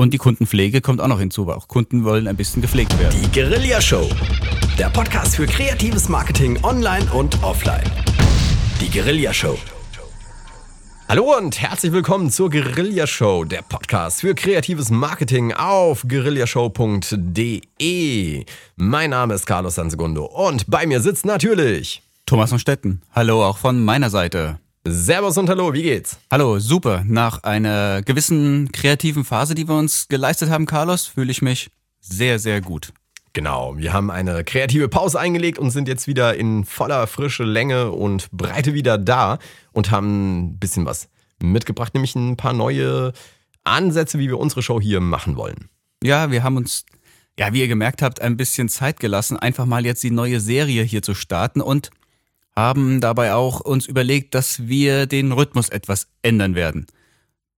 Und die Kundenpflege kommt auch noch hinzu, weil auch Kunden wollen ein bisschen gepflegt werden. Die Guerilla Show. Der Podcast für kreatives Marketing online und offline. Die Guerilla Show. Hallo und herzlich willkommen zur Guerilla Show, der Podcast für kreatives Marketing auf guerillashow.de. Mein Name ist Carlos Sansegundo und bei mir sitzt natürlich Thomas von Stetten. Hallo auch von meiner Seite. Servus und hallo, wie geht's? Hallo, super. Nach einer gewissen kreativen Phase, die wir uns geleistet haben, Carlos, fühle ich mich sehr, sehr gut. Genau, wir haben eine kreative Pause eingelegt und sind jetzt wieder in voller frische Länge und Breite wieder da und haben ein bisschen was mitgebracht, nämlich ein paar neue Ansätze, wie wir unsere Show hier machen wollen. Ja, wir haben uns, ja, wie ihr gemerkt habt, ein bisschen Zeit gelassen, einfach mal jetzt die neue Serie hier zu starten und haben dabei auch uns überlegt, dass wir den Rhythmus etwas ändern werden.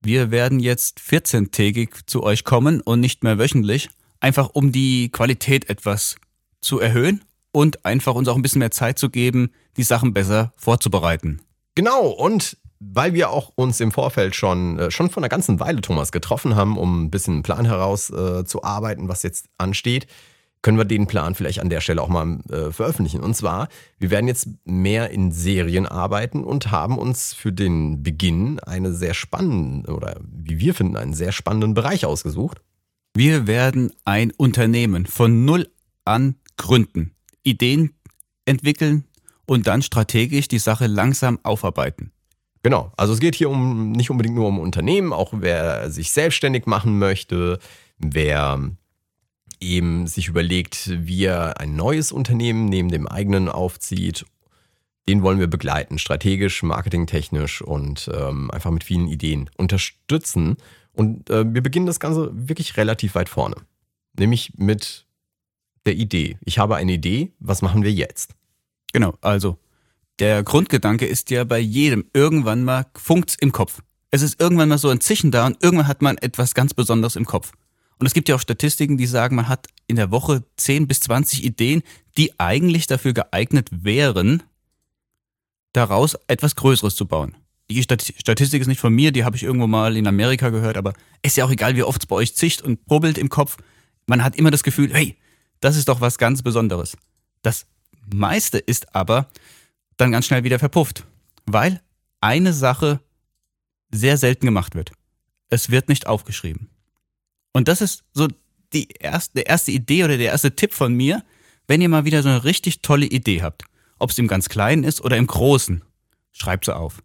Wir werden jetzt 14-tägig zu euch kommen und nicht mehr wöchentlich, einfach um die Qualität etwas zu erhöhen und einfach uns auch ein bisschen mehr Zeit zu geben, die Sachen besser vorzubereiten. Genau, und weil wir auch uns im Vorfeld schon, äh, schon von einer ganzen Weile, Thomas, getroffen haben, um ein bisschen einen Plan herauszuarbeiten, äh, was jetzt ansteht, können wir den Plan vielleicht an der Stelle auch mal äh, veröffentlichen. Und zwar, wir werden jetzt mehr in Serien arbeiten und haben uns für den Beginn eine sehr spannende oder wie wir finden, einen sehr spannenden Bereich ausgesucht. Wir werden ein Unternehmen von null an gründen, Ideen entwickeln und dann strategisch die Sache langsam aufarbeiten. Genau, also es geht hier um nicht unbedingt nur um Unternehmen, auch wer sich selbstständig machen möchte, wer eben sich überlegt, wie er ein neues Unternehmen neben dem eigenen aufzieht. Den wollen wir begleiten, strategisch, marketingtechnisch und ähm, einfach mit vielen Ideen unterstützen. Und äh, wir beginnen das Ganze wirklich relativ weit vorne. Nämlich mit der Idee. Ich habe eine Idee, was machen wir jetzt? Genau, also der Grundgedanke ist ja bei jedem irgendwann mal funkt's im Kopf. Es ist irgendwann mal so ein Zischen da und irgendwann hat man etwas ganz Besonderes im Kopf. Und es gibt ja auch Statistiken, die sagen, man hat in der Woche 10 bis 20 Ideen, die eigentlich dafür geeignet wären, daraus etwas Größeres zu bauen. Die Statistik ist nicht von mir, die habe ich irgendwo mal in Amerika gehört, aber ist ja auch egal, wie oft es bei euch zicht und probelt im Kopf. Man hat immer das Gefühl, hey, das ist doch was ganz Besonderes. Das meiste ist aber dann ganz schnell wieder verpufft, weil eine Sache sehr selten gemacht wird. Es wird nicht aufgeschrieben. Und das ist so die erste, die erste Idee oder der erste Tipp von mir, wenn ihr mal wieder so eine richtig tolle Idee habt. Ob es im ganz Kleinen ist oder im Großen. Schreibt sie auf.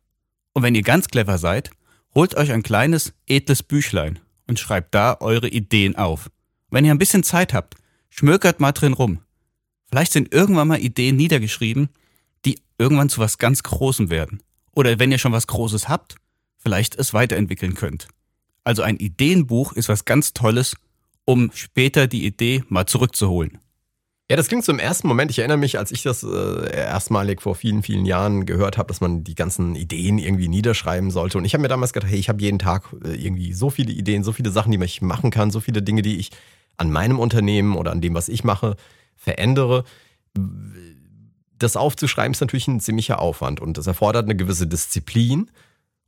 Und wenn ihr ganz clever seid, holt euch ein kleines, edles Büchlein und schreibt da eure Ideen auf. Wenn ihr ein bisschen Zeit habt, schmökert mal drin rum. Vielleicht sind irgendwann mal Ideen niedergeschrieben, die irgendwann zu was ganz Großem werden. Oder wenn ihr schon was Großes habt, vielleicht es weiterentwickeln könnt. Also ein Ideenbuch ist was ganz Tolles, um später die Idee mal zurückzuholen. Ja, das klingt so im ersten Moment. Ich erinnere mich, als ich das äh, erstmalig vor vielen, vielen Jahren gehört habe, dass man die ganzen Ideen irgendwie niederschreiben sollte. Und ich habe mir damals gedacht, hey, ich habe jeden Tag äh, irgendwie so viele Ideen, so viele Sachen, die ich machen kann, so viele Dinge, die ich an meinem Unternehmen oder an dem, was ich mache, verändere. Das aufzuschreiben ist natürlich ein ziemlicher Aufwand und das erfordert eine gewisse Disziplin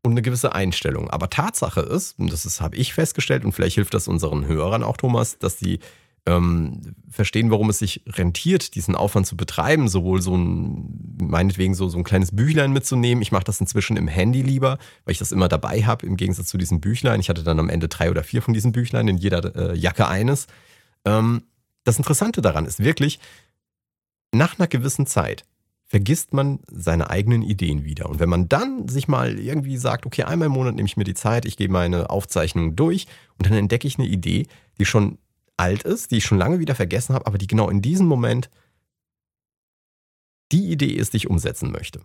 und eine gewisse Einstellung. Aber Tatsache ist, und das habe ich festgestellt, und vielleicht hilft das unseren Hörern auch, Thomas, dass die ähm, verstehen, warum es sich rentiert, diesen Aufwand zu betreiben, sowohl so ein, meinetwegen so, so ein kleines Büchlein mitzunehmen. Ich mache das inzwischen im Handy lieber, weil ich das immer dabei habe, im Gegensatz zu diesem Büchlein. Ich hatte dann am Ende drei oder vier von diesen Büchlein, in jeder äh, Jacke eines. Ähm, das Interessante daran ist wirklich, nach einer gewissen Zeit vergisst man seine eigenen Ideen wieder. Und wenn man dann sich mal irgendwie sagt, okay, einmal im Monat nehme ich mir die Zeit, ich gehe meine Aufzeichnungen durch und dann entdecke ich eine Idee, die schon alt ist, die ich schon lange wieder vergessen habe, aber die genau in diesem Moment die Idee ist, die ich umsetzen möchte.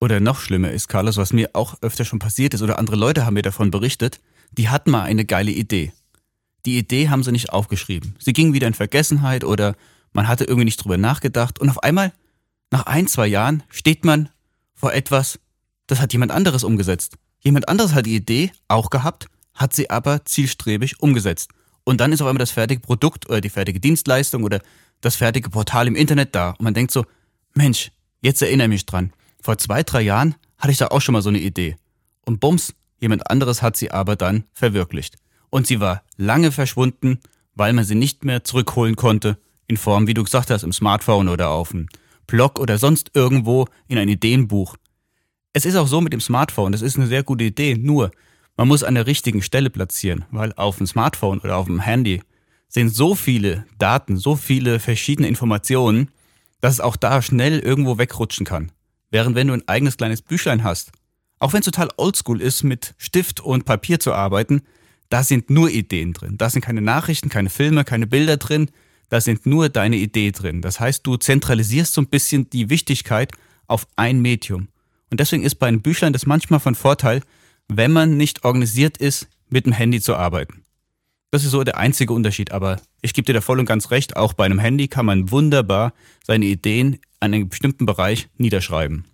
Oder noch schlimmer ist, Carlos, was mir auch öfter schon passiert ist, oder andere Leute haben mir davon berichtet, die hatten mal eine geile Idee. Die Idee haben sie nicht aufgeschrieben. Sie ging wieder in Vergessenheit oder man hatte irgendwie nicht drüber nachgedacht und auf einmal nach ein, zwei Jahren steht man vor etwas, das hat jemand anderes umgesetzt. Jemand anderes hat die Idee auch gehabt, hat sie aber zielstrebig umgesetzt. Und dann ist auf einmal das fertige Produkt oder die fertige Dienstleistung oder das fertige Portal im Internet da. Und man denkt so, Mensch, jetzt erinnere mich dran. Vor zwei, drei Jahren hatte ich da auch schon mal so eine Idee. Und bums, jemand anderes hat sie aber dann verwirklicht. Und sie war lange verschwunden, weil man sie nicht mehr zurückholen konnte, in Form, wie du gesagt hast, im Smartphone oder auf dem Blog oder sonst irgendwo in ein Ideenbuch. Es ist auch so mit dem Smartphone, das ist eine sehr gute Idee, nur man muss an der richtigen Stelle platzieren, weil auf dem Smartphone oder auf dem Handy sind so viele Daten, so viele verschiedene Informationen, dass es auch da schnell irgendwo wegrutschen kann. Während wenn du ein eigenes kleines Büchlein hast, auch wenn es total oldschool ist, mit Stift und Papier zu arbeiten, da sind nur Ideen drin. Da sind keine Nachrichten, keine Filme, keine Bilder drin. Da sind nur deine Idee drin. Das heißt, du zentralisierst so ein bisschen die Wichtigkeit auf ein Medium. Und deswegen ist bei einem Büchlein das manchmal von Vorteil, wenn man nicht organisiert ist, mit dem Handy zu arbeiten. Das ist so der einzige Unterschied. Aber ich gebe dir da voll und ganz recht, auch bei einem Handy kann man wunderbar seine Ideen an einem bestimmten Bereich niederschreiben.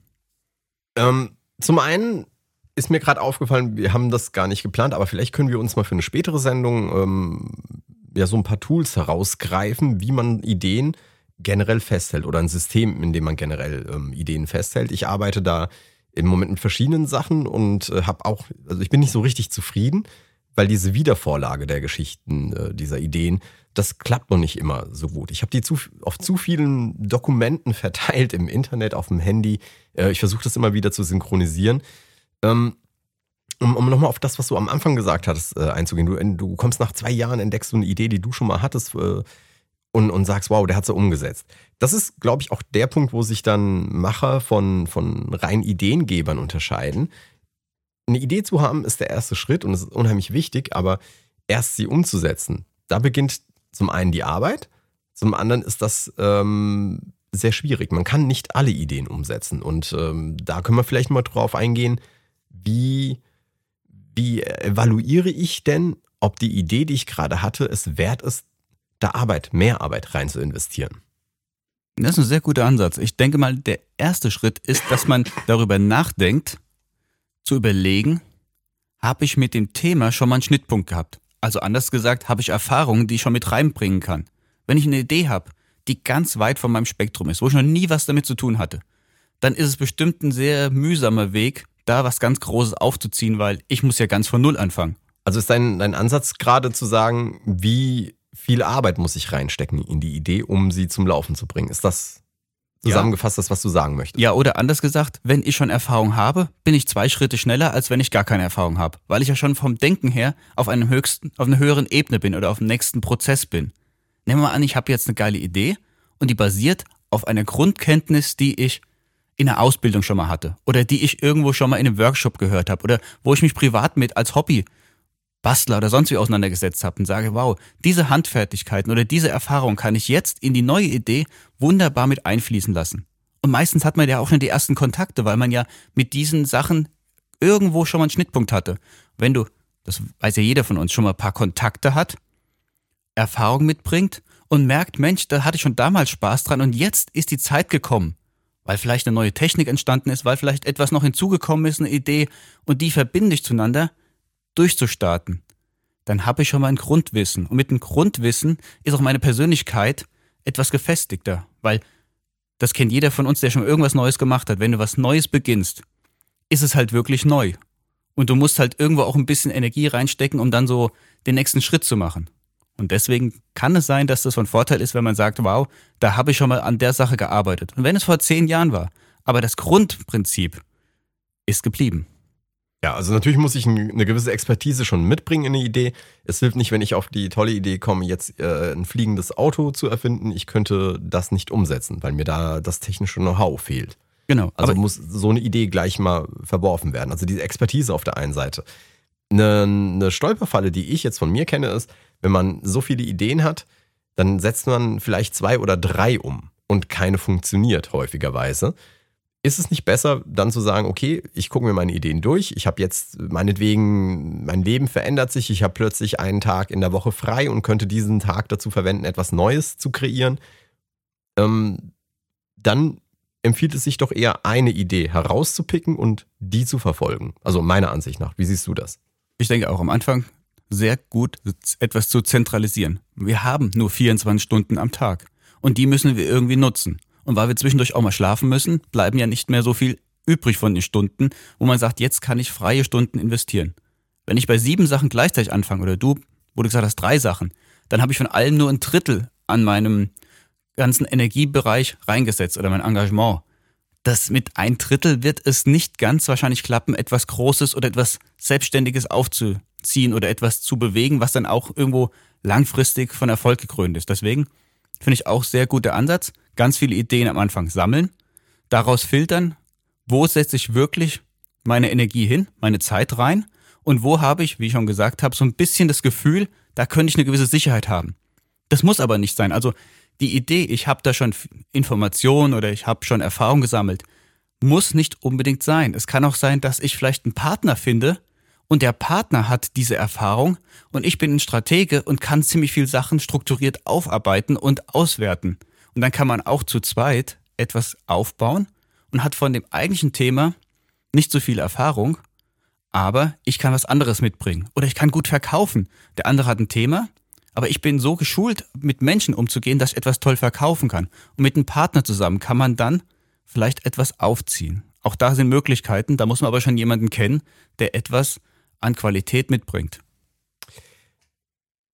Ähm, zum einen ist mir gerade aufgefallen, wir haben das gar nicht geplant, aber vielleicht können wir uns mal für eine spätere Sendung ähm, ja so ein paar Tools herausgreifen, wie man Ideen generell festhält oder ein System, in dem man generell ähm, Ideen festhält. Ich arbeite da im Moment mit verschiedenen Sachen und äh, habe auch, also ich bin nicht so richtig zufrieden, weil diese Wiedervorlage der Geschichten, äh, dieser Ideen, das klappt noch nicht immer so gut. Ich habe die zu, auf zu vielen Dokumenten verteilt im Internet, auf dem Handy. Äh, ich versuche das immer wieder zu synchronisieren. Ähm, um, um nochmal auf das, was du am Anfang gesagt hattest, äh, einzugehen. Du, du kommst nach zwei Jahren, entdeckst du eine Idee, die du schon mal hattest äh, und, und sagst, wow, der hat sie umgesetzt. Das ist, glaube ich, auch der Punkt, wo sich dann Macher von, von rein Ideengebern unterscheiden. Eine Idee zu haben ist der erste Schritt und es ist unheimlich wichtig, aber erst sie umzusetzen, da beginnt zum einen die Arbeit, zum anderen ist das ähm, sehr schwierig. Man kann nicht alle Ideen umsetzen und ähm, da können wir vielleicht mal drauf eingehen, wie, wie evaluiere ich denn, ob die Idee, die ich gerade hatte, es wert ist, da Arbeit, mehr Arbeit rein zu investieren? Das ist ein sehr guter Ansatz. Ich denke mal, der erste Schritt ist, dass man darüber nachdenkt, zu überlegen, habe ich mit dem Thema schon mal einen Schnittpunkt gehabt? Also anders gesagt, habe ich Erfahrungen, die ich schon mit reinbringen kann. Wenn ich eine Idee habe, die ganz weit von meinem Spektrum ist, wo ich noch nie was damit zu tun hatte, dann ist es bestimmt ein sehr mühsamer Weg, da was ganz Großes aufzuziehen, weil ich muss ja ganz von Null anfangen. Also ist dein, dein Ansatz gerade zu sagen, wie viel Arbeit muss ich reinstecken in die Idee, um sie zum Laufen zu bringen? Ist das zusammengefasst das, was du sagen möchtest? Ja, oder anders gesagt, wenn ich schon Erfahrung habe, bin ich zwei Schritte schneller, als wenn ich gar keine Erfahrung habe, weil ich ja schon vom Denken her auf einem höchsten, auf einer höheren Ebene bin oder auf dem nächsten Prozess bin. Nehmen wir mal an, ich habe jetzt eine geile Idee und die basiert auf einer Grundkenntnis, die ich in der Ausbildung schon mal hatte oder die ich irgendwo schon mal in einem Workshop gehört habe oder wo ich mich privat mit als Hobby Bastler oder sonst wie auseinandergesetzt habe und sage, wow, diese Handfertigkeiten oder diese Erfahrung kann ich jetzt in die neue Idee wunderbar mit einfließen lassen. Und meistens hat man ja auch schon die ersten Kontakte, weil man ja mit diesen Sachen irgendwo schon mal einen Schnittpunkt hatte. Wenn du, das weiß ja jeder von uns, schon mal ein paar Kontakte hat, Erfahrung mitbringt und merkt, Mensch, da hatte ich schon damals Spaß dran und jetzt ist die Zeit gekommen, weil vielleicht eine neue Technik entstanden ist, weil vielleicht etwas noch hinzugekommen ist, eine Idee und die verbinde ich zueinander, durchzustarten, dann habe ich schon mal ein Grundwissen. Und mit dem Grundwissen ist auch meine Persönlichkeit etwas gefestigter, weil das kennt jeder von uns, der schon irgendwas Neues gemacht hat. Wenn du was Neues beginnst, ist es halt wirklich neu. Und du musst halt irgendwo auch ein bisschen Energie reinstecken, um dann so den nächsten Schritt zu machen. Und deswegen kann es sein, dass das von Vorteil ist, wenn man sagt, wow, da habe ich schon mal an der Sache gearbeitet. Und wenn es vor zehn Jahren war, aber das Grundprinzip ist geblieben. Ja, also natürlich muss ich eine gewisse Expertise schon mitbringen in eine Idee. Es hilft nicht, wenn ich auf die tolle Idee komme, jetzt äh, ein fliegendes Auto zu erfinden. Ich könnte das nicht umsetzen, weil mir da das technische Know-how fehlt. Genau. Also muss so eine Idee gleich mal verworfen werden. Also diese Expertise auf der einen Seite. Eine, eine Stolperfalle, die ich jetzt von mir kenne, ist, wenn man so viele Ideen hat, dann setzt man vielleicht zwei oder drei um und keine funktioniert häufigerweise. Ist es nicht besser, dann zu sagen, okay, ich gucke mir meine Ideen durch, ich habe jetzt meinetwegen, mein Leben verändert sich, ich habe plötzlich einen Tag in der Woche frei und könnte diesen Tag dazu verwenden, etwas Neues zu kreieren. Ähm, dann empfiehlt es sich doch eher, eine Idee herauszupicken und die zu verfolgen. Also meiner Ansicht nach. Wie siehst du das? Ich denke auch am Anfang sehr gut, etwas zu zentralisieren. Wir haben nur 24 Stunden am Tag und die müssen wir irgendwie nutzen. Und weil wir zwischendurch auch mal schlafen müssen, bleiben ja nicht mehr so viel übrig von den Stunden, wo man sagt, jetzt kann ich freie Stunden investieren. Wenn ich bei sieben Sachen gleichzeitig anfange oder du wo du gesagt hast, drei Sachen, dann habe ich von allem nur ein Drittel an meinem ganzen Energiebereich reingesetzt oder mein Engagement. Das mit ein Drittel wird es nicht ganz wahrscheinlich klappen, etwas Großes oder etwas Selbstständiges aufzuziehen oder etwas zu bewegen, was dann auch irgendwo langfristig von Erfolg gekrönt ist. Deswegen finde ich auch sehr guter Ansatz. Ganz viele Ideen am Anfang sammeln, daraus filtern, wo setze ich wirklich meine Energie hin, meine Zeit rein und wo habe ich, wie ich schon gesagt habe, so ein bisschen das Gefühl, da könnte ich eine gewisse Sicherheit haben. Das muss aber nicht sein. Also die Idee, ich habe da schon Informationen oder ich habe schon Erfahrung gesammelt, muss nicht unbedingt sein. Es kann auch sein, dass ich vielleicht einen Partner finde und der Partner hat diese Erfahrung und ich bin ein Stratege und kann ziemlich viel Sachen strukturiert aufarbeiten und auswerten. Und dann kann man auch zu zweit etwas aufbauen und hat von dem eigentlichen Thema nicht so viel Erfahrung, aber ich kann was anderes mitbringen oder ich kann gut verkaufen. Der andere hat ein Thema, aber ich bin so geschult, mit Menschen umzugehen, dass ich etwas toll verkaufen kann. Und mit einem Partner zusammen kann man dann vielleicht etwas aufziehen. Auch da sind Möglichkeiten, da muss man aber schon jemanden kennen, der etwas an Qualität mitbringt.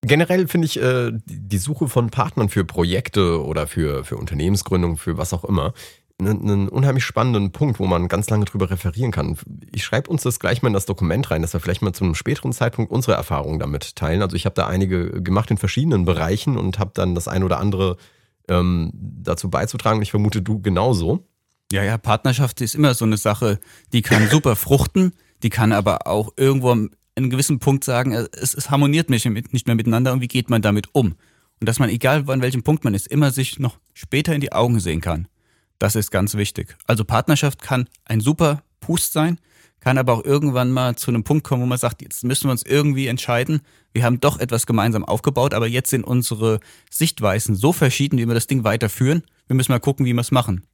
Generell finde ich äh, die Suche von Partnern für Projekte oder für, für Unternehmensgründung, für was auch immer, einen unheimlich spannenden Punkt, wo man ganz lange drüber referieren kann. Ich schreibe uns das gleich mal in das Dokument rein, dass wir vielleicht mal zu einem späteren Zeitpunkt unsere Erfahrungen damit teilen. Also ich habe da einige gemacht in verschiedenen Bereichen und habe dann das ein oder andere ähm, dazu beizutragen. Ich vermute, du genauso. Ja, ja, Partnerschaft ist immer so eine Sache, die kann super fruchten, die kann aber auch irgendwo an einem gewissen Punkt sagen, äh, es, es harmoniert nicht mehr miteinander und wie geht man damit um? Und dass man, egal an welchem Punkt man ist, immer sich noch später in die Augen sehen kann. Das ist ganz wichtig. Also Partnerschaft kann ein super Pust sein, kann aber auch irgendwann mal zu einem Punkt kommen, wo man sagt, jetzt müssen wir uns irgendwie entscheiden. Wir haben doch etwas gemeinsam aufgebaut, aber jetzt sind unsere Sichtweisen so verschieden, wie wir das Ding weiterführen. Wir müssen mal gucken, wie wir es machen.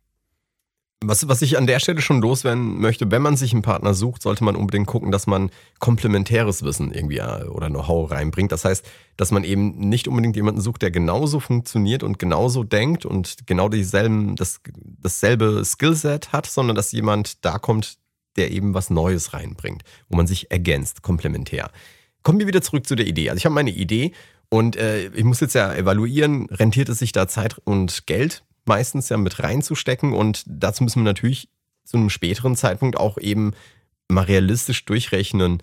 Was, was ich an der Stelle schon loswerden möchte, wenn man sich einen Partner sucht, sollte man unbedingt gucken, dass man komplementäres Wissen irgendwie äh, oder Know-how reinbringt. Das heißt, dass man eben nicht unbedingt jemanden sucht, der genauso funktioniert und genauso denkt und genau dieselben, das, dasselbe Skillset hat, sondern dass jemand da kommt, der eben was Neues reinbringt, wo man sich ergänzt, komplementär. Kommen wir wieder zurück zu der Idee. Also ich habe meine Idee und äh, ich muss jetzt ja evaluieren, rentiert es sich da Zeit und Geld meistens ja mit reinzustecken. Und dazu müssen wir natürlich zu einem späteren Zeitpunkt auch eben mal realistisch durchrechnen,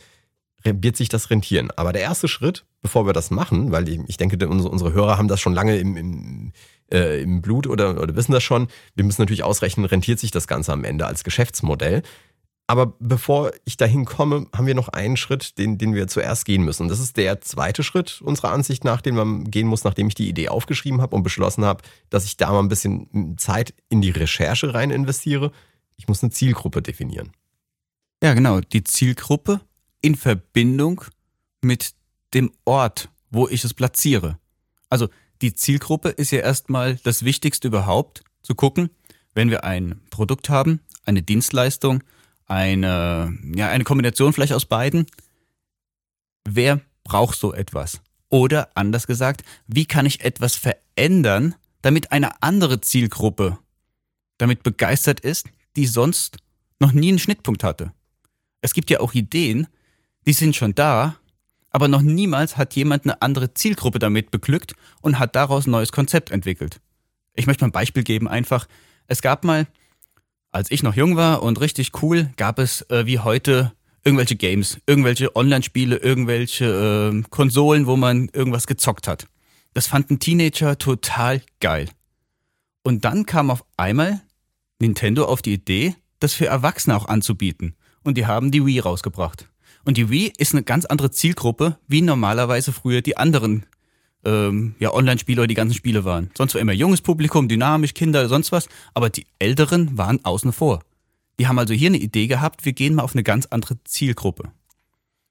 wird sich das rentieren. Aber der erste Schritt, bevor wir das machen, weil ich denke, unsere Hörer haben das schon lange im, im, äh, im Blut oder, oder wissen das schon, wir müssen natürlich ausrechnen, rentiert sich das Ganze am Ende als Geschäftsmodell. Aber bevor ich dahin komme, haben wir noch einen Schritt, den, den wir zuerst gehen müssen. Das ist der zweite Schritt unserer Ansicht nach, den man gehen muss, nachdem ich die Idee aufgeschrieben habe und beschlossen habe, dass ich da mal ein bisschen Zeit in die Recherche rein investiere. Ich muss eine Zielgruppe definieren. Ja, genau. Die Zielgruppe in Verbindung mit dem Ort, wo ich es platziere. Also die Zielgruppe ist ja erstmal das Wichtigste überhaupt, zu gucken, wenn wir ein Produkt haben, eine Dienstleistung, eine, ja, eine Kombination vielleicht aus beiden. Wer braucht so etwas? Oder anders gesagt, wie kann ich etwas verändern, damit eine andere Zielgruppe damit begeistert ist, die sonst noch nie einen Schnittpunkt hatte? Es gibt ja auch Ideen, die sind schon da, aber noch niemals hat jemand eine andere Zielgruppe damit beglückt und hat daraus ein neues Konzept entwickelt. Ich möchte mal ein Beispiel geben einfach. Es gab mal als ich noch jung war und richtig cool, gab es äh, wie heute irgendwelche Games, irgendwelche Online-Spiele, irgendwelche äh, Konsolen, wo man irgendwas gezockt hat. Das fanden Teenager total geil. Und dann kam auf einmal Nintendo auf die Idee, das für Erwachsene auch anzubieten. Und die haben die Wii rausgebracht. Und die Wii ist eine ganz andere Zielgruppe, wie normalerweise früher die anderen ähm, ja, Online-Spiele oder die ganzen Spiele waren. Sonst war immer junges Publikum, dynamisch, Kinder, sonst was, aber die Älteren waren außen vor. Die haben also hier eine Idee gehabt, wir gehen mal auf eine ganz andere Zielgruppe.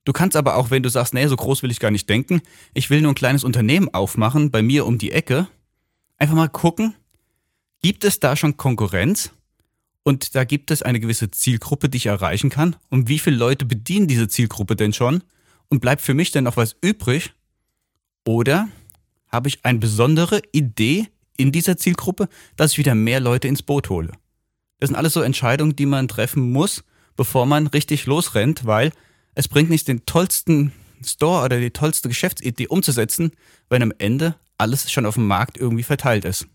Du kannst aber auch, wenn du sagst, nee, so groß will ich gar nicht denken, ich will nur ein kleines Unternehmen aufmachen, bei mir um die Ecke, einfach mal gucken, gibt es da schon Konkurrenz? Und da gibt es eine gewisse Zielgruppe, die ich erreichen kann. Und wie viele Leute bedienen diese Zielgruppe denn schon? Und bleibt für mich denn noch was übrig? Oder habe ich eine besondere Idee in dieser Zielgruppe, dass ich wieder mehr Leute ins Boot hole. Das sind alles so Entscheidungen, die man treffen muss, bevor man richtig losrennt, weil es bringt nicht den tollsten Store oder die tollste Geschäftsidee umzusetzen, wenn am Ende alles schon auf dem Markt irgendwie verteilt ist.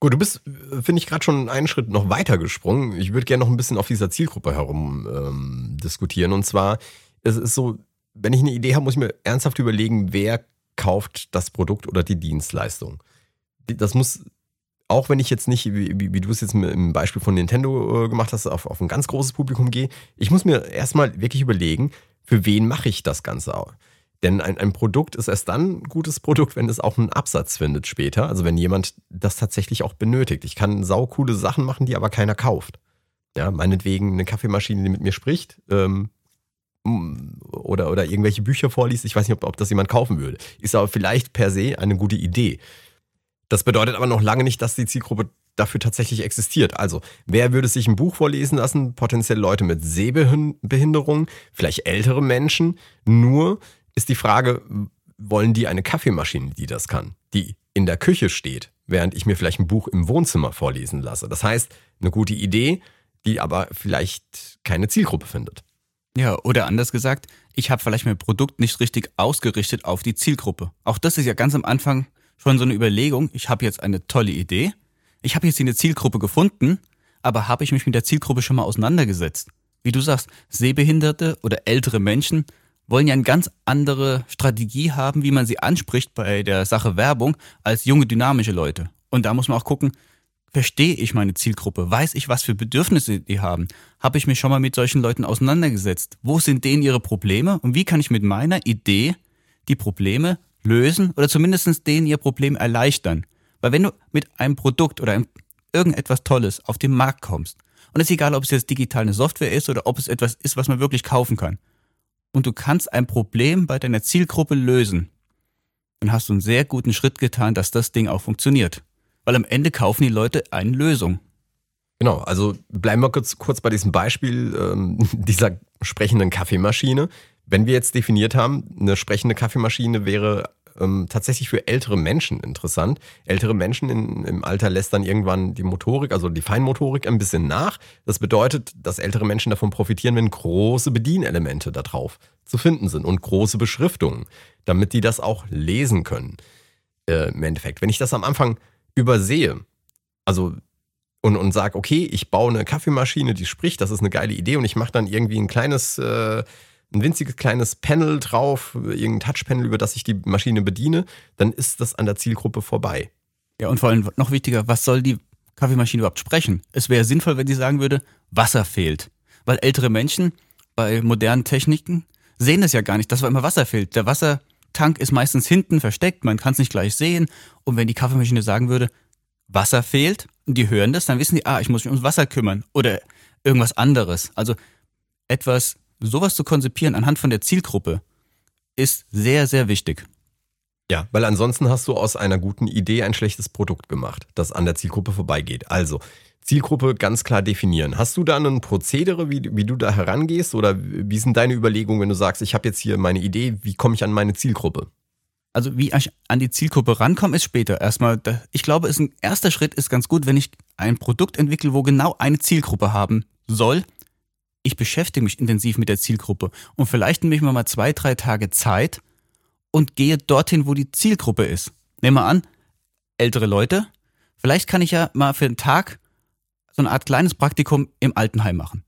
Gut, du bist, finde ich, gerade schon einen Schritt noch weiter gesprungen. Ich würde gerne noch ein bisschen auf dieser Zielgruppe herum ähm, diskutieren. Und zwar, es ist so, wenn ich eine Idee habe, muss ich mir ernsthaft überlegen, wer kauft das Produkt oder die Dienstleistung. Das muss, auch wenn ich jetzt nicht, wie, wie, du es jetzt im Beispiel von Nintendo äh, gemacht hast, auf, auf ein ganz großes Publikum gehe, ich muss mir erstmal wirklich überlegen, für wen mache ich das Ganze auch. Denn ein, ein Produkt ist erst dann ein gutes Produkt, wenn es auch einen Absatz findet später. Also wenn jemand das tatsächlich auch benötigt. Ich kann saukoole Sachen machen, die aber keiner kauft. Ja, meinetwegen eine Kaffeemaschine, die mit mir spricht, ähm, oder, oder irgendwelche Bücher vorliest. Ich weiß nicht, ob, ob das jemand kaufen würde. Ist aber vielleicht per se eine gute Idee. Das bedeutet aber noch lange nicht, dass die Zielgruppe dafür tatsächlich existiert. Also, wer würde sich ein Buch vorlesen lassen? Potenziell Leute mit Sehbehinderung, vielleicht ältere Menschen. Nur ist die Frage, wollen die eine Kaffeemaschine, die das kann, die in der Küche steht, während ich mir vielleicht ein Buch im Wohnzimmer vorlesen lasse? Das heißt, eine gute Idee, die aber vielleicht keine Zielgruppe findet. Ja, oder anders gesagt, ich habe vielleicht mein Produkt nicht richtig ausgerichtet auf die Zielgruppe. Auch das ist ja ganz am Anfang schon so eine Überlegung. Ich habe jetzt eine tolle Idee. Ich habe jetzt eine Zielgruppe gefunden, aber habe ich mich mit der Zielgruppe schon mal auseinandergesetzt? Wie du sagst, Sehbehinderte oder ältere Menschen wollen ja eine ganz andere Strategie haben, wie man sie anspricht bei der Sache Werbung, als junge, dynamische Leute. Und da muss man auch gucken, Verstehe ich meine Zielgruppe? Weiß ich, was für Bedürfnisse die haben? Habe ich mich schon mal mit solchen Leuten auseinandergesetzt? Wo sind denen ihre Probleme? Und wie kann ich mit meiner Idee die Probleme lösen oder zumindest denen ihr Problem erleichtern? Weil wenn du mit einem Produkt oder einem, irgendetwas Tolles auf den Markt kommst, und es ist egal, ob es jetzt digital eine Software ist oder ob es etwas ist, was man wirklich kaufen kann, und du kannst ein Problem bei deiner Zielgruppe lösen, dann hast du einen sehr guten Schritt getan, dass das Ding auch funktioniert. Weil am Ende kaufen die Leute eine Lösung. Genau, also bleiben wir kurz, kurz bei diesem Beispiel ähm, dieser sprechenden Kaffeemaschine. Wenn wir jetzt definiert haben, eine sprechende Kaffeemaschine wäre ähm, tatsächlich für ältere Menschen interessant. Ältere Menschen in, im Alter lässt dann irgendwann die Motorik, also die Feinmotorik, ein bisschen nach. Das bedeutet, dass ältere Menschen davon profitieren, wenn große Bedienelemente da drauf zu finden sind und große Beschriftungen, damit die das auch lesen können. Äh, Im Endeffekt, wenn ich das am Anfang übersehe, also und, und sage, okay, ich baue eine Kaffeemaschine, die spricht, das ist eine geile Idee und ich mache dann irgendwie ein kleines, äh, ein winziges kleines Panel drauf, irgendein Touchpanel, über das ich die Maschine bediene, dann ist das an der Zielgruppe vorbei. Ja, und vor allem noch wichtiger, was soll die Kaffeemaschine überhaupt sprechen? Es wäre sinnvoll, wenn sie sagen würde, Wasser fehlt. Weil ältere Menschen bei modernen Techniken sehen es ja gar nicht, dass immer Wasser fehlt. Der Wasser Tank ist meistens hinten versteckt, man kann es nicht gleich sehen. Und wenn die Kaffeemaschine sagen würde, Wasser fehlt, und die hören das, dann wissen die, ah, ich muss mich ums Wasser kümmern oder irgendwas anderes. Also etwas, sowas zu konzipieren anhand von der Zielgruppe ist sehr, sehr wichtig. Ja, weil ansonsten hast du aus einer guten Idee ein schlechtes Produkt gemacht, das an der Zielgruppe vorbeigeht. Also, Zielgruppe ganz klar definieren. Hast du da ein Prozedere, wie, wie du da herangehst? Oder wie sind deine Überlegungen, wenn du sagst, ich habe jetzt hier meine Idee, wie komme ich an meine Zielgruppe? Also wie ich an die Zielgruppe rankomme, ist später. Erstmal, ich glaube, ist ein erster Schritt ist ganz gut, wenn ich ein Produkt entwickle, wo genau eine Zielgruppe haben soll. Ich beschäftige mich intensiv mit der Zielgruppe und vielleicht nehme ich mir mal zwei, drei Tage Zeit und gehe dorthin, wo die Zielgruppe ist. Nehmen wir an, ältere Leute. Vielleicht kann ich ja mal für einen Tag so eine Art kleines Praktikum im Altenheim machen.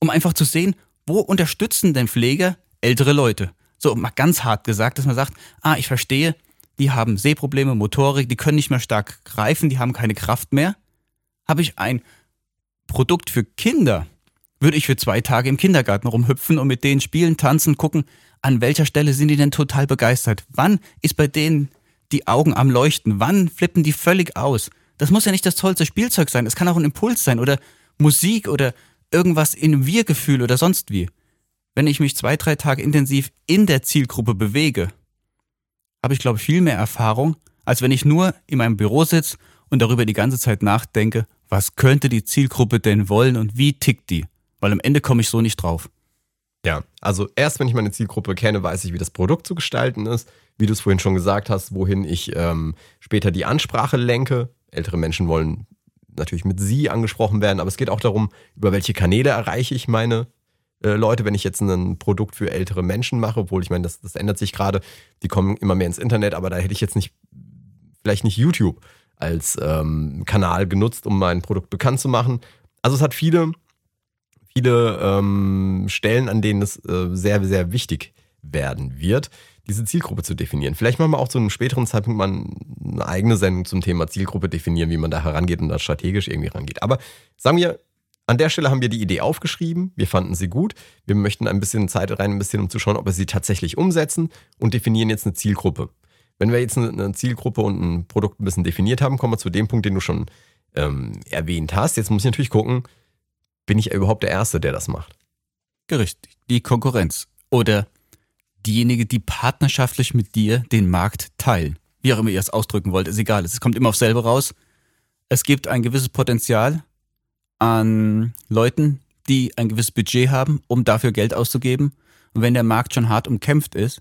Um einfach zu sehen, wo unterstützen denn Pfleger ältere Leute? So mal ganz hart gesagt, dass man sagt, ah, ich verstehe, die haben Sehprobleme, Motorik, die können nicht mehr stark greifen, die haben keine Kraft mehr. Habe ich ein Produkt für Kinder, würde ich für zwei Tage im Kindergarten rumhüpfen und mit denen spielen, tanzen, gucken, an welcher Stelle sind die denn total begeistert? Wann ist bei denen die Augen am Leuchten? Wann flippen die völlig aus? Das muss ja nicht das tollste Spielzeug sein. Es kann auch ein Impuls sein oder Musik oder irgendwas in Wir-Gefühl oder sonst wie. Wenn ich mich zwei, drei Tage intensiv in der Zielgruppe bewege, habe ich, glaube ich, viel mehr Erfahrung, als wenn ich nur in meinem Büro sitze und darüber die ganze Zeit nachdenke, was könnte die Zielgruppe denn wollen und wie tickt die? Weil am Ende komme ich so nicht drauf. Ja, also erst wenn ich meine Zielgruppe kenne, weiß ich, wie das Produkt zu gestalten ist, wie du es vorhin schon gesagt hast, wohin ich ähm, später die Ansprache lenke, ältere Menschen wollen natürlich mit Sie angesprochen werden, aber es geht auch darum, über welche Kanäle erreiche ich meine äh, Leute, wenn ich jetzt ein Produkt für ältere Menschen mache, obwohl ich meine, das, das ändert sich gerade, die kommen immer mehr ins Internet, aber da hätte ich jetzt nicht, vielleicht nicht YouTube als ähm, Kanal genutzt, um mein Produkt bekannt zu machen. Also es hat viele, viele ähm, Stellen, an denen es äh, sehr, sehr wichtig werden wird, diese Zielgruppe zu definieren. Vielleicht machen wir auch zu einem späteren Zeitpunkt mal eine eigene Sendung zum Thema Zielgruppe definieren, wie man da herangeht und da strategisch irgendwie rangeht. Aber sagen wir, an der Stelle haben wir die Idee aufgeschrieben, wir fanden sie gut, wir möchten ein bisschen Zeit rein investieren, um zu schauen, ob wir sie tatsächlich umsetzen und definieren jetzt eine Zielgruppe. Wenn wir jetzt eine Zielgruppe und ein Produkt ein bisschen definiert haben, kommen wir zu dem Punkt, den du schon ähm, erwähnt hast. Jetzt muss ich natürlich gucken, bin ich überhaupt der Erste, der das macht? Richtig, die Konkurrenz. Oder diejenige, die partnerschaftlich mit dir den Markt teilen. Wie auch immer ihr es ausdrücken wollt, ist egal. Es kommt immer auf selber raus. Es gibt ein gewisses Potenzial an Leuten, die ein gewisses Budget haben, um dafür Geld auszugeben. Und wenn der Markt schon hart umkämpft ist,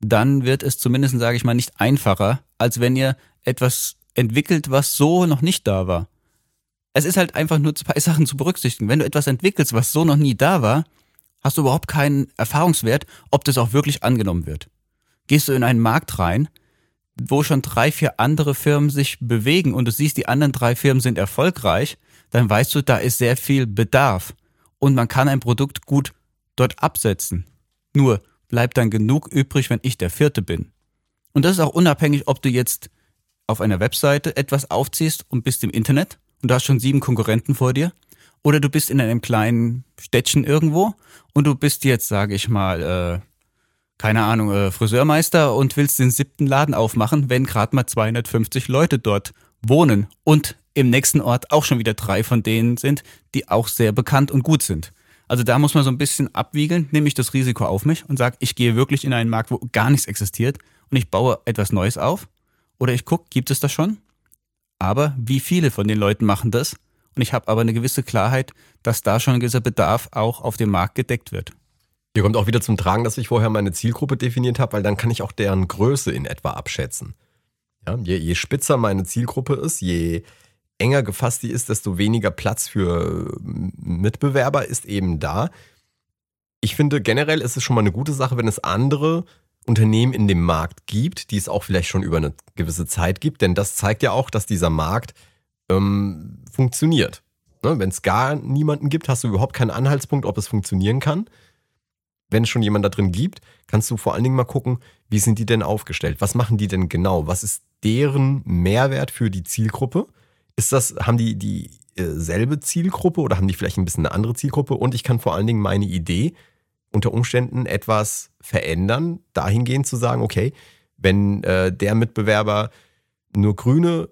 dann wird es zumindest, sage ich mal, nicht einfacher, als wenn ihr etwas entwickelt, was so noch nicht da war. Es ist halt einfach nur zwei Sachen zu berücksichtigen. Wenn du etwas entwickelst, was so noch nie da war, hast du überhaupt keinen Erfahrungswert, ob das auch wirklich angenommen wird. Gehst du in einen Markt rein, wo schon drei, vier andere Firmen sich bewegen und du siehst, die anderen drei Firmen sind erfolgreich, dann weißt du, da ist sehr viel Bedarf und man kann ein Produkt gut dort absetzen. Nur, bleibt dann genug übrig, wenn ich der Vierte bin. Und das ist auch unabhängig, ob du jetzt auf einer Webseite etwas aufziehst und bist im Internet und du hast schon sieben Konkurrenten vor dir. Oder du bist in einem kleinen Städtchen irgendwo und du bist jetzt, sage ich mal, äh, keine Ahnung, äh, Friseurmeister und willst den siebten Laden aufmachen, wenn gerade mal 250 Leute dort wohnen und im nächsten Ort auch schon wieder drei von denen sind, die auch sehr bekannt und gut sind. Also da muss man so ein bisschen abwiegeln, nehme ich das Risiko auf mich und sage, ich gehe wirklich in einen Markt, wo gar nichts existiert und ich baue etwas Neues auf. Oder ich gucke, gibt es das schon? Aber wie viele von den Leuten machen das? Und ich habe aber eine gewisse Klarheit, dass da schon ein gewisser Bedarf auch auf dem Markt gedeckt wird. Hier kommt auch wieder zum Tragen, dass ich vorher meine Zielgruppe definiert habe, weil dann kann ich auch deren Größe in etwa abschätzen. Ja, je, je spitzer meine Zielgruppe ist, je enger gefasst die ist, desto weniger Platz für Mitbewerber ist eben da. Ich finde generell ist es schon mal eine gute Sache, wenn es andere Unternehmen in dem Markt gibt, die es auch vielleicht schon über eine gewisse Zeit gibt, denn das zeigt ja auch, dass dieser Markt ähm, funktioniert. Ne? Wenn es gar niemanden gibt, hast du überhaupt keinen Anhaltspunkt, ob es funktionieren kann. Wenn es schon jemanden da drin gibt, kannst du vor allen Dingen mal gucken, wie sind die denn aufgestellt? Was machen die denn genau? Was ist deren Mehrwert für die Zielgruppe? Ist das, haben die dieselbe Zielgruppe oder haben die vielleicht ein bisschen eine andere Zielgruppe? Und ich kann vor allen Dingen meine Idee unter Umständen etwas verändern, dahingehend zu sagen, okay, wenn äh, der Mitbewerber nur grüne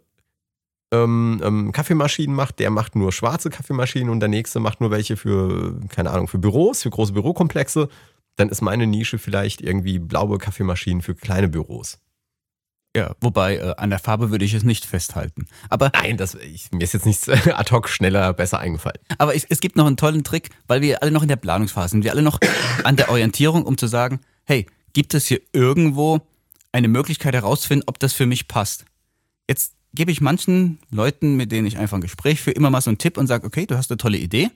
ähm, ähm, Kaffeemaschinen macht, der macht nur schwarze Kaffeemaschinen und der nächste macht nur welche für, keine Ahnung, für Büros, für große Bürokomplexe, dann ist meine Nische vielleicht irgendwie blaue Kaffeemaschinen für kleine Büros. Ja, wobei äh, an der Farbe würde ich es nicht festhalten. Aber nein, das, ich, mir ist jetzt nichts ad hoc schneller besser eingefallen. Aber ich, es gibt noch einen tollen Trick, weil wir alle noch in der Planungsphase sind, wir alle noch an der Orientierung, um zu sagen, hey, gibt es hier irgendwo eine Möglichkeit herauszufinden, ob das für mich passt? Jetzt gebe ich manchen Leuten, mit denen ich einfach ein Gespräch führe, immer mal so einen Tipp und sage, okay, du hast eine tolle Idee.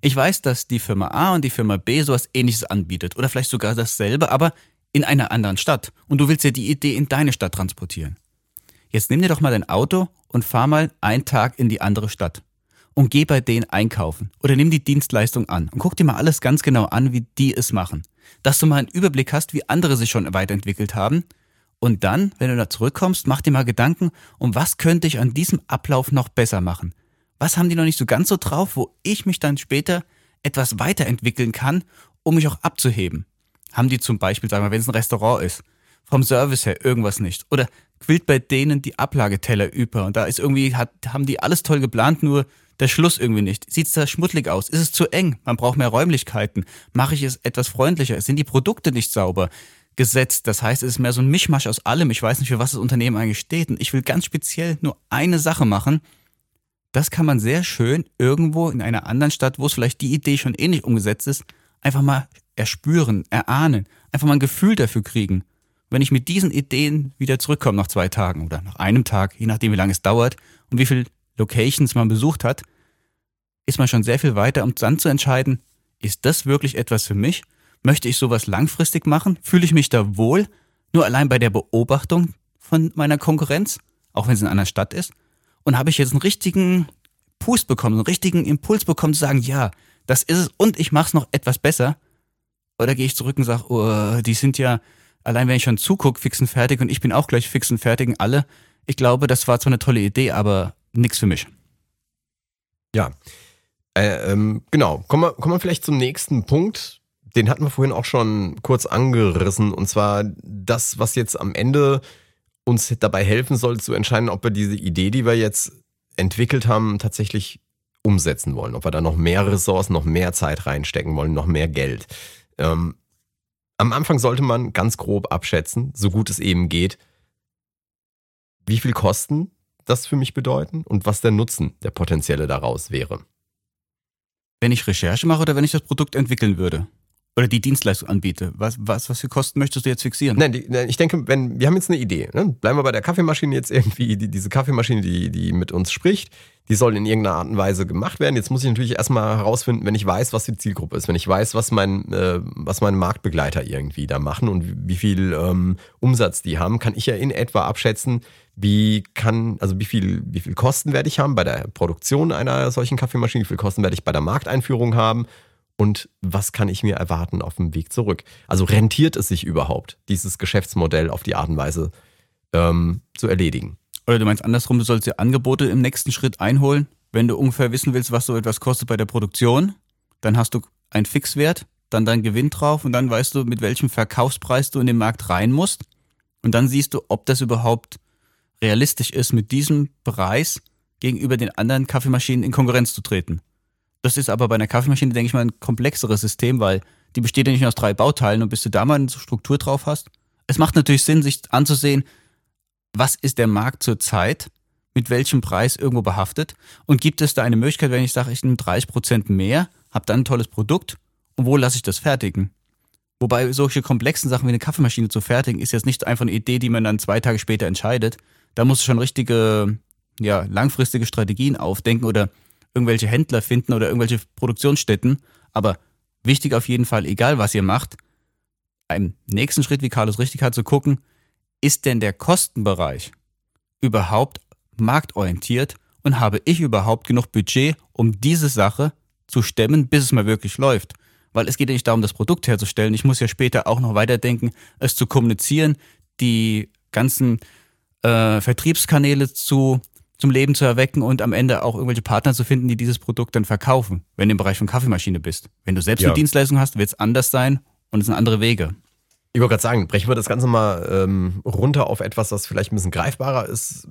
Ich weiß, dass die Firma A und die Firma B sowas ähnliches anbietet oder vielleicht sogar dasselbe, aber in einer anderen Stadt und du willst ja die Idee in deine Stadt transportieren. Jetzt nimm dir doch mal dein Auto und fahr mal einen Tag in die andere Stadt und geh bei denen einkaufen oder nimm die Dienstleistung an und guck dir mal alles ganz genau an, wie die es machen. Dass du mal einen Überblick hast, wie andere sich schon weiterentwickelt haben. Und dann, wenn du da zurückkommst, mach dir mal Gedanken, um was könnte ich an diesem Ablauf noch besser machen? Was haben die noch nicht so ganz so drauf, wo ich mich dann später etwas weiterentwickeln kann, um mich auch abzuheben? haben die zum Beispiel, sagen wir, wenn es ein Restaurant ist, vom Service her irgendwas nicht. Oder quillt bei denen die Ablageteller über und da ist irgendwie, hat, haben die alles toll geplant, nur der Schluss irgendwie nicht. Sieht es da schmuddelig aus? Ist es zu eng? Man braucht mehr Räumlichkeiten. Mache ich es etwas freundlicher? Sind die Produkte nicht sauber gesetzt? Das heißt, es ist mehr so ein Mischmasch aus allem. Ich weiß nicht, für was das Unternehmen eigentlich steht. Und ich will ganz speziell nur eine Sache machen. Das kann man sehr schön irgendwo in einer anderen Stadt, wo es vielleicht die Idee schon ähnlich umgesetzt ist, einfach mal erspüren, erahnen, einfach mal ein Gefühl dafür kriegen. Wenn ich mit diesen Ideen wieder zurückkomme nach zwei Tagen oder nach einem Tag, je nachdem wie lange es dauert und wie viele Locations man besucht hat, ist man schon sehr viel weiter, um dann zu entscheiden, ist das wirklich etwas für mich? Möchte ich sowas langfristig machen? Fühle ich mich da wohl? Nur allein bei der Beobachtung von meiner Konkurrenz, auch wenn es in einer Stadt ist? Und habe ich jetzt einen richtigen Pust bekommen, einen richtigen Impuls bekommen zu sagen, ja, das ist es und ich mache es noch etwas besser? Oder gehe ich zurück und sage, oh, die sind ja, allein wenn ich schon zugucke, fix und fertig und ich bin auch gleich fix und alle. Ich glaube, das war zwar eine tolle Idee, aber nichts für mich. Ja, äh, ähm, genau. Kommen wir, kommen wir vielleicht zum nächsten Punkt. Den hatten wir vorhin auch schon kurz angerissen. Und zwar das, was jetzt am Ende uns dabei helfen soll, zu entscheiden, ob wir diese Idee, die wir jetzt entwickelt haben, tatsächlich umsetzen wollen. Ob wir da noch mehr Ressourcen, noch mehr Zeit reinstecken wollen, noch mehr Geld. Ähm, am Anfang sollte man ganz grob abschätzen, so gut es eben geht, wie viel Kosten das für mich bedeuten und was der Nutzen, der potenzielle daraus wäre. Wenn ich Recherche mache oder wenn ich das Produkt entwickeln würde? Oder die Dienstleistung anbiete? Was, was, was für Kosten möchtest du jetzt fixieren? Nein, die, ich denke, wenn, wir haben jetzt eine Idee. Ne? Bleiben wir bei der Kaffeemaschine jetzt irgendwie, die, diese Kaffeemaschine, die, die mit uns spricht, die soll in irgendeiner Art und Weise gemacht werden. Jetzt muss ich natürlich erstmal herausfinden, wenn ich weiß, was die Zielgruppe ist, wenn ich weiß, was mein, äh, was meine Marktbegleiter irgendwie da machen und wie, viel ähm, Umsatz die haben, kann ich ja in etwa abschätzen, wie kann, also wie viel, wie viel Kosten werde ich haben bei der Produktion einer solchen Kaffeemaschine, wie viel Kosten werde ich bei der Markteinführung haben und was kann ich mir erwarten auf dem Weg zurück? Also rentiert es sich überhaupt, dieses Geschäftsmodell auf die Art und Weise ähm, zu erledigen? Oder du meinst andersrum, du sollst dir Angebote im nächsten Schritt einholen. Wenn du ungefähr wissen willst, was so etwas kostet bei der Produktion, dann hast du einen Fixwert, dann dein Gewinn drauf und dann weißt du, mit welchem Verkaufspreis du in den Markt rein musst. Und dann siehst du, ob das überhaupt realistisch ist, mit diesem Preis gegenüber den anderen Kaffeemaschinen in Konkurrenz zu treten. Das ist aber bei einer Kaffeemaschine, denke ich mal, ein komplexeres System, weil die besteht ja nicht nur aus drei Bauteilen und bis du da mal eine Struktur drauf hast. Es macht natürlich Sinn, sich anzusehen, was ist der Markt zurzeit, mit welchem Preis irgendwo behaftet und gibt es da eine Möglichkeit, wenn ich sage, ich nehme 30 Prozent mehr, habe dann ein tolles Produkt und wo lasse ich das fertigen? Wobei solche komplexen Sachen wie eine Kaffeemaschine zu fertigen, ist jetzt nicht einfach eine Idee, die man dann zwei Tage später entscheidet, da muss schon richtige, ja, langfristige Strategien aufdenken oder irgendwelche Händler finden oder irgendwelche Produktionsstätten. Aber wichtig auf jeden Fall, egal was ihr macht, im nächsten Schritt, wie Carlos richtig hat, zu gucken, ist denn der Kostenbereich überhaupt marktorientiert und habe ich überhaupt genug Budget, um diese Sache zu stemmen, bis es mal wirklich läuft? Weil es geht ja nicht darum, das Produkt herzustellen. Ich muss ja später auch noch weiterdenken, es zu kommunizieren, die ganzen äh, Vertriebskanäle zu, zum Leben zu erwecken und am Ende auch irgendwelche Partner zu finden, die dieses Produkt dann verkaufen, wenn du im Bereich von Kaffeemaschine bist. Wenn du selbst ja. eine Dienstleistung hast, wird es anders sein und es sind andere Wege. Ich wollte gerade sagen, brechen wir das Ganze mal ähm, runter auf etwas, was vielleicht ein bisschen greifbarer ist.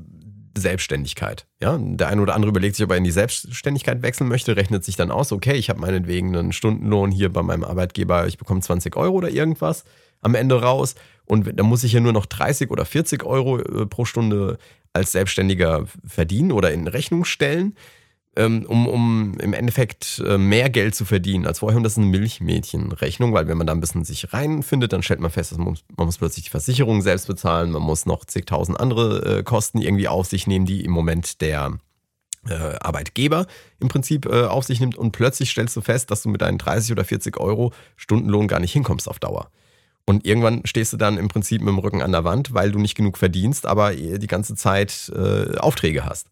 Selbstständigkeit. Ja, der eine oder andere überlegt sich, ob er in die Selbstständigkeit wechseln möchte, rechnet sich dann aus, okay, ich habe meinetwegen einen Stundenlohn hier bei meinem Arbeitgeber, ich bekomme 20 Euro oder irgendwas am Ende raus und da muss ich ja nur noch 30 oder 40 Euro äh, pro Stunde als Selbstständiger verdienen oder in Rechnung stellen, ähm, um, um im Endeffekt äh, mehr Geld zu verdienen als vorher. Und das ist eine Milchmädchenrechnung, weil wenn man da ein bisschen sich reinfindet, dann stellt man fest, dass man, muss, man muss plötzlich die Versicherung selbst bezahlen, man muss noch zigtausend andere äh, Kosten irgendwie auf sich nehmen, die im Moment der Arbeitgeber im Prinzip auf sich nimmt und plötzlich stellst du fest, dass du mit deinen 30 oder 40 Euro Stundenlohn gar nicht hinkommst auf Dauer. Und irgendwann stehst du dann im Prinzip mit dem Rücken an der Wand, weil du nicht genug verdienst, aber die ganze Zeit äh, Aufträge hast.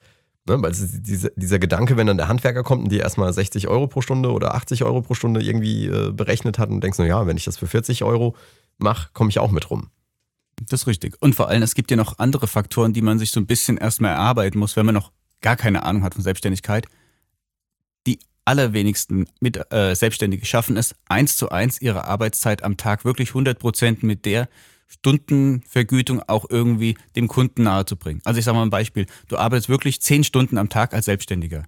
Ne? Weil diese, dieser Gedanke, wenn dann der Handwerker kommt und dir erstmal 60 Euro pro Stunde oder 80 Euro pro Stunde irgendwie äh, berechnet hat und denkst, na ja, wenn ich das für 40 Euro mache, komme ich auch mit rum. Das ist richtig. Und vor allem, es gibt ja noch andere Faktoren, die man sich so ein bisschen erstmal erarbeiten muss, wenn man noch gar keine Ahnung hat von Selbstständigkeit. Allerwenigsten mit, äh, Selbstständige schaffen es, eins zu eins ihre Arbeitszeit am Tag wirklich 100 Prozent mit der Stundenvergütung auch irgendwie dem Kunden nahezubringen. Also ich sage mal ein Beispiel. Du arbeitest wirklich zehn Stunden am Tag als Selbstständiger.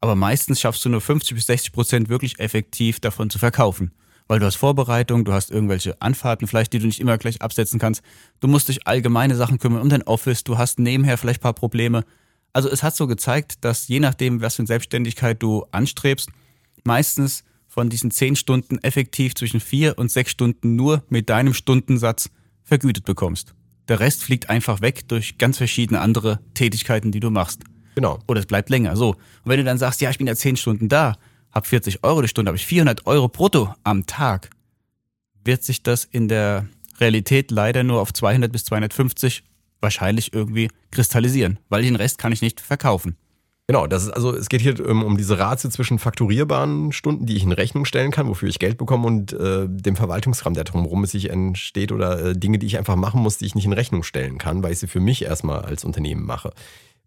Aber meistens schaffst du nur 50 bis 60 Prozent wirklich effektiv davon zu verkaufen. Weil du hast Vorbereitung, du hast irgendwelche Anfahrten vielleicht, die du nicht immer gleich absetzen kannst. Du musst dich allgemeine Sachen kümmern um dein Office, du hast nebenher vielleicht ein paar Probleme. Also es hat so gezeigt, dass je nachdem, was für eine Selbstständigkeit du anstrebst, meistens von diesen zehn Stunden effektiv zwischen vier und sechs Stunden nur mit deinem Stundensatz vergütet bekommst. Der Rest fliegt einfach weg durch ganz verschiedene andere Tätigkeiten, die du machst. Genau. Oder es bleibt länger. So. Und wenn du dann sagst, ja, ich bin ja zehn Stunden da, habe 40 Euro die Stunde, habe ich 400 Euro brutto am Tag, wird sich das in der Realität leider nur auf 200 bis 250 wahrscheinlich irgendwie kristallisieren, weil den Rest kann ich nicht verkaufen. Genau, das ist also, es geht hier um, um diese Ratio zwischen fakturierbaren Stunden, die ich in Rechnung stellen kann, wofür ich Geld bekomme, und äh, dem Verwaltungskram, der drumherum sich entsteht, oder äh, Dinge, die ich einfach machen muss, die ich nicht in Rechnung stellen kann, weil ich sie für mich erstmal als Unternehmen mache.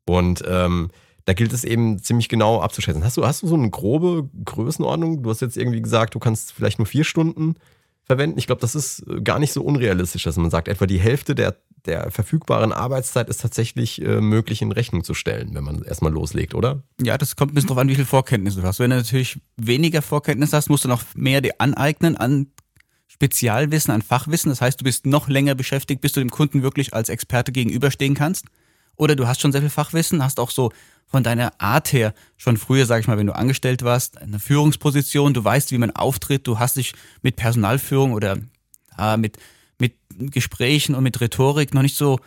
Und ähm, da gilt es eben ziemlich genau abzuschätzen. Hast du, hast du so eine grobe Größenordnung? Du hast jetzt irgendwie gesagt, du kannst vielleicht nur vier Stunden verwenden. Ich glaube, das ist äh, gar nicht so unrealistisch, dass man sagt, etwa die Hälfte der der verfügbaren Arbeitszeit ist tatsächlich äh, möglich in Rechnung zu stellen, wenn man erstmal loslegt, oder? Ja, das kommt ein bisschen drauf an, wie viel Vorkenntnisse du hast. Wenn du natürlich weniger Vorkenntnisse hast, musst du noch mehr dir aneignen an Spezialwissen, an Fachwissen. Das heißt, du bist noch länger beschäftigt, bis du dem Kunden wirklich als Experte gegenüberstehen kannst. Oder du hast schon sehr viel Fachwissen, hast auch so von deiner Art her schon früher, sag ich mal, wenn du angestellt warst, eine Führungsposition, du weißt, wie man auftritt, du hast dich mit Personalführung oder äh, mit mit Gesprächen und mit Rhetorik noch nicht so,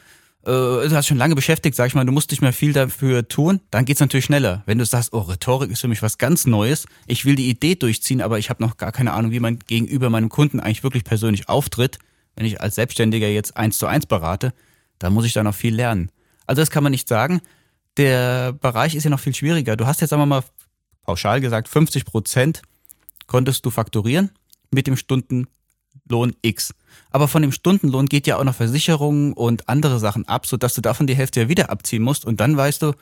äh, du hast schon lange beschäftigt, sag ich mal, du musst nicht mehr viel dafür tun, dann geht's natürlich schneller. Wenn du sagst, oh, Rhetorik ist für mich was ganz Neues, ich will die Idee durchziehen, aber ich habe noch gar keine Ahnung, wie man gegenüber meinem Kunden eigentlich wirklich persönlich auftritt, wenn ich als Selbstständiger jetzt eins zu eins berate, dann muss ich da noch viel lernen. Also das kann man nicht sagen. Der Bereich ist ja noch viel schwieriger. Du hast jetzt, sagen wir mal, pauschal gesagt, 50 Prozent konntest du fakturieren mit dem Stundenlohn X. Aber von dem Stundenlohn geht ja auch noch Versicherungen und andere Sachen ab, sodass du davon die Hälfte ja wieder abziehen musst. Und dann weißt du,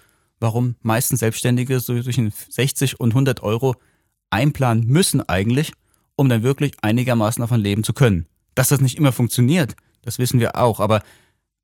warum meisten Selbstständige so zwischen 60 und 100 Euro einplanen müssen eigentlich, um dann wirklich einigermaßen davon leben zu können. Dass das nicht immer funktioniert, das wissen wir auch. Aber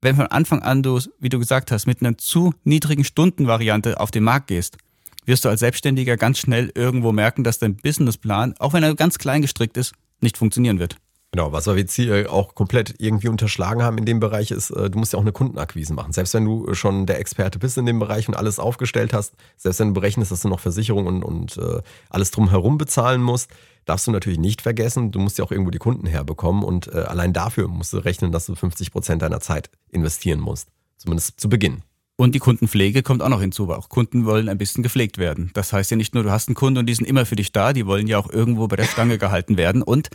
wenn von Anfang an du, wie du gesagt hast, mit einer zu niedrigen Stundenvariante auf den Markt gehst, wirst du als Selbstständiger ganz schnell irgendwo merken, dass dein Businessplan, auch wenn er ganz klein gestrickt ist, nicht funktionieren wird. Genau, was wir jetzt hier auch komplett irgendwie unterschlagen haben in dem Bereich ist, äh, du musst ja auch eine Kundenakquise machen. Selbst wenn du schon der Experte bist in dem Bereich und alles aufgestellt hast, selbst wenn du berechnest, dass du noch Versicherung und, und äh, alles drumherum bezahlen musst, darfst du natürlich nicht vergessen, du musst ja auch irgendwo die Kunden herbekommen und äh, allein dafür musst du rechnen, dass du 50 Prozent deiner Zeit investieren musst. Zumindest zu Beginn. Und die Kundenpflege kommt auch noch hinzu, weil auch Kunden wollen ein bisschen gepflegt werden. Das heißt ja nicht nur, du hast einen Kunden und die sind immer für dich da, die wollen ja auch irgendwo bei der Stange gehalten werden und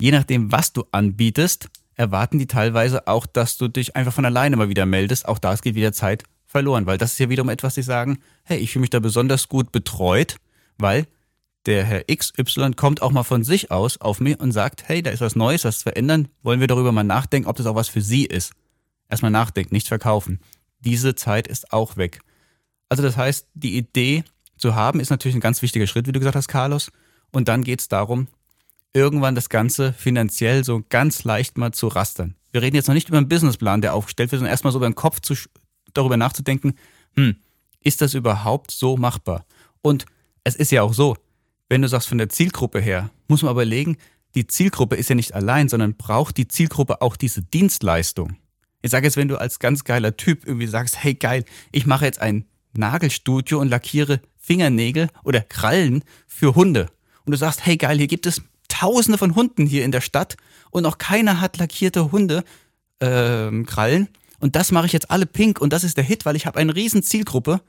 je nachdem, was du anbietest, erwarten die teilweise auch, dass du dich einfach von alleine mal wieder meldest. Auch da geht wieder Zeit verloren, weil das ist ja wiederum etwas, die sagen, hey, ich fühle mich da besonders gut betreut, weil der Herr XY kommt auch mal von sich aus auf mich und sagt, hey, da ist was Neues, was zu verändern, wollen wir darüber mal nachdenken, ob das auch was für Sie ist. Erstmal nachdenken, nicht verkaufen. Diese Zeit ist auch weg. Also das heißt, die Idee zu haben, ist natürlich ein ganz wichtiger Schritt, wie du gesagt hast, Carlos. Und dann geht es darum, irgendwann das Ganze finanziell so ganz leicht mal zu rastern. Wir reden jetzt noch nicht über einen Businessplan, der aufgestellt wird, sondern erstmal so über den Kopf zu, darüber nachzudenken, hm, ist das überhaupt so machbar? Und es ist ja auch so, wenn du sagst von der Zielgruppe her, muss man überlegen, die Zielgruppe ist ja nicht allein, sondern braucht die Zielgruppe auch diese Dienstleistung. Ich sage jetzt, wenn du als ganz geiler Typ irgendwie sagst, hey geil, ich mache jetzt ein Nagelstudio und lackiere Fingernägel oder Krallen für Hunde. Und du sagst, hey geil, hier gibt es Tausende von Hunden hier in der Stadt und noch keiner hat lackierte Hunde ähm, Krallen. Und das mache ich jetzt alle pink und das ist der Hit, weil ich habe eine riesen Zielgruppe.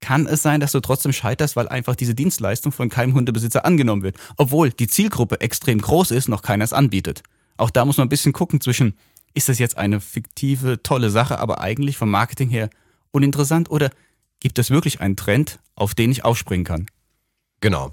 Kann es sein, dass du trotzdem scheiterst, weil einfach diese Dienstleistung von keinem Hundebesitzer angenommen wird, obwohl die Zielgruppe extrem groß ist, noch keiner es anbietet. Auch da muss man ein bisschen gucken zwischen, ist das jetzt eine fiktive, tolle Sache, aber eigentlich vom Marketing her uninteressant oder gibt es wirklich einen Trend, auf den ich aufspringen kann? Genau.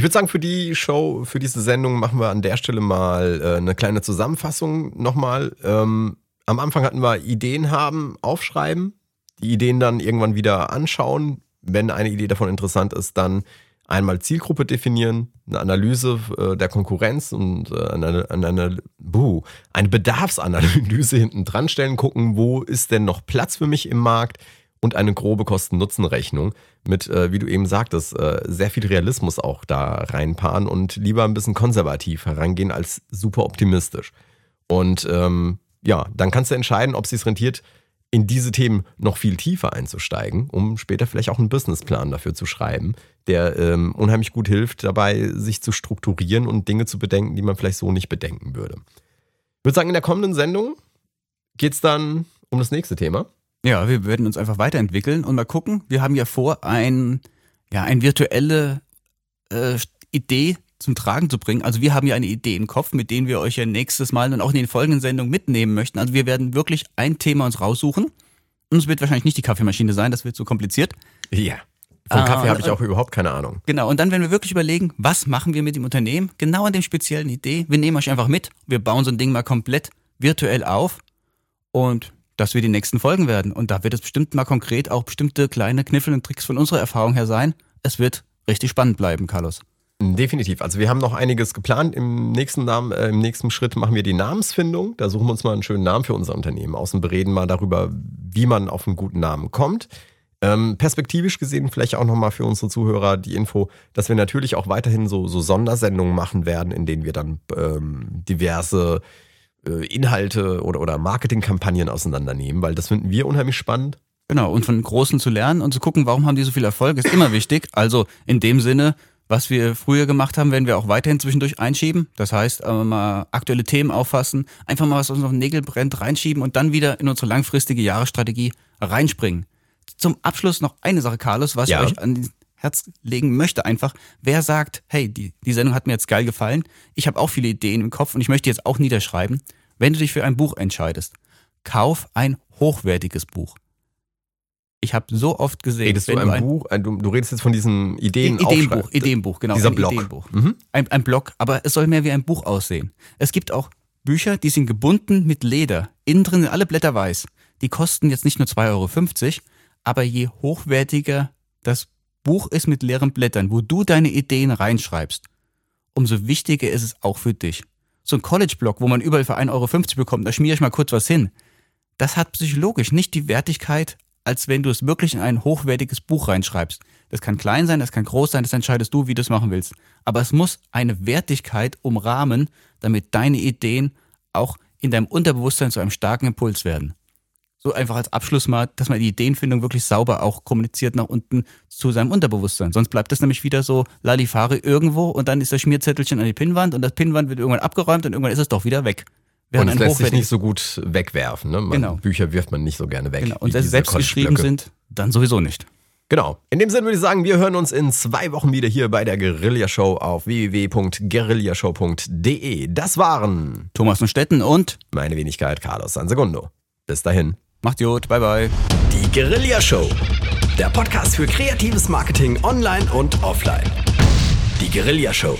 Ich würde sagen, für die Show, für diese Sendung machen wir an der Stelle mal äh, eine kleine Zusammenfassung nochmal. Ähm, am Anfang hatten wir Ideen haben, aufschreiben, die Ideen dann irgendwann wieder anschauen. Wenn eine Idee davon interessant ist, dann einmal Zielgruppe definieren, eine Analyse äh, der Konkurrenz und äh, eine, eine, eine, buh, eine Bedarfsanalyse hinten dran stellen, gucken, wo ist denn noch Platz für mich im Markt, und eine grobe Kosten-Nutzen-Rechnung mit, äh, wie du eben sagtest, äh, sehr viel Realismus auch da reinpaaren und lieber ein bisschen konservativ herangehen als super optimistisch. Und ähm, ja, dann kannst du entscheiden, ob es sich rentiert, in diese Themen noch viel tiefer einzusteigen, um später vielleicht auch einen Businessplan dafür zu schreiben, der ähm, unheimlich gut hilft, dabei sich zu strukturieren und Dinge zu bedenken, die man vielleicht so nicht bedenken würde. Ich würde sagen, in der kommenden Sendung geht es dann um das nächste Thema. Ja, wir werden uns einfach weiterentwickeln und mal gucken. Wir haben ja vor, ein, ja, ein virtuelle äh, Idee zum Tragen zu bringen. Also wir haben ja eine Idee im Kopf, mit denen wir euch ja nächstes Mal und auch in den folgenden Sendungen mitnehmen möchten. Also wir werden wirklich ein Thema uns raussuchen. Und es wird wahrscheinlich nicht die Kaffeemaschine sein, das wird zu kompliziert. Ja. Vom Ah, Kaffee habe und- ich auch überhaupt keine Ahnung. Genau, und dann werden wir wirklich überlegen, was machen wir mit dem Unternehmen, genau an dem speziellen Idee. Wir nehmen euch einfach mit, wir bauen so ein Ding mal komplett virtuell auf und das wird die nächsten Folgen werden. Und da wird es bestimmt mal konkret auch bestimmte kleine Kniffel und Tricks von unserer Erfahrung her sein. Es wird richtig spannend bleiben, Carlos. Definitiv. Also wir haben noch einiges geplant. Im nächsten, Namen, äh, Im nächsten Schritt machen wir die Namensfindung. Da suchen wir uns mal einen schönen Namen für unser Unternehmen aus und bereden mal darüber, wie man auf einen guten Namen kommt. Ähm, perspektivisch gesehen vielleicht auch nochmal für unsere Zuhörer die Info, dass wir natürlich auch weiterhin so, so Sondersendungen machen werden, in denen wir dann ähm, diverse Inhalte oder, oder Marketingkampagnen auseinandernehmen, weil das finden wir unheimlich spannend. Genau, und von Großen zu lernen und zu gucken, warum haben die so viel Erfolg, ist immer wichtig. Also in dem Sinne, was wir früher gemacht haben, werden wir auch weiterhin zwischendurch einschieben. Das heißt, äh, mal aktuelle Themen auffassen, einfach mal was uns auf den Nägel brennt, reinschieben und dann wieder in unsere langfristige Jahresstrategie reinspringen. Zum Abschluss noch eine Sache, Carlos, was Ja. ich euch an die Herz legen möchte einfach. Wer sagt, hey, die, die Sendung hat mir jetzt geil gefallen, ich habe auch viele Ideen im Kopf und ich möchte jetzt auch niederschreiben. Wenn du dich für ein Buch entscheidest, kauf ein hochwertiges Buch. Ich habe so oft gesehen, Redest du wenn ein Buch? Du, du redest jetzt von diesen Ideen. Ideenbuch, Ideenbuch, genau. Dieser ein Blog. Ideenbuch. Mhm. Ein, ein Blog, aber es soll mehr wie ein Buch aussehen. Es gibt auch Bücher, die sind gebunden mit Leder. Innen drin sind alle Blätter weiß. Die kosten jetzt nicht nur 2,50 Euro, aber je hochwertiger das Buch ist mit leeren Blättern, wo du deine Ideen reinschreibst, umso wichtiger ist es auch für dich. So ein College-Blog, wo man überall für 1,50 Euro bekommt, da schmiere ich mal kurz was hin. Das hat psychologisch nicht die Wertigkeit, als wenn du es wirklich in ein hochwertiges Buch reinschreibst. Das kann klein sein, das kann groß sein, das entscheidest du, wie du es machen willst. Aber es muss eine Wertigkeit umrahmen, damit deine Ideen auch in deinem Unterbewusstsein zu einem starken Impuls werden. So einfach als Abschluss mal, dass man die Ideenfindung wirklich sauber auch kommuniziert nach unten zu seinem Unterbewusstsein. Sonst bleibt das nämlich wieder so Lalifari irgendwo und dann ist das Schmierzettelchen an die Pinnwand und das Pinnwand wird irgendwann abgeräumt und irgendwann ist es doch wieder weg. Und Während es ein lässt sich nicht so gut wegwerfen. Ne? Man, Genau. Bücher wirft man nicht so gerne weg. Genau. Und wenn sie selbst geschrieben sind, dann sowieso nicht. Genau. In dem Sinne würde ich sagen, wir hören uns in zwei Wochen wieder hier bei der Guerilla Show auf www.guerillashow.de. Das waren Thomas von Stetten und meine Wenigkeit Carlos Sansegundo. Bis dahin. Macht gut, bye bye. Die Guerilla Show. Der Podcast für kreatives Marketing online und offline. Die Guerilla Show.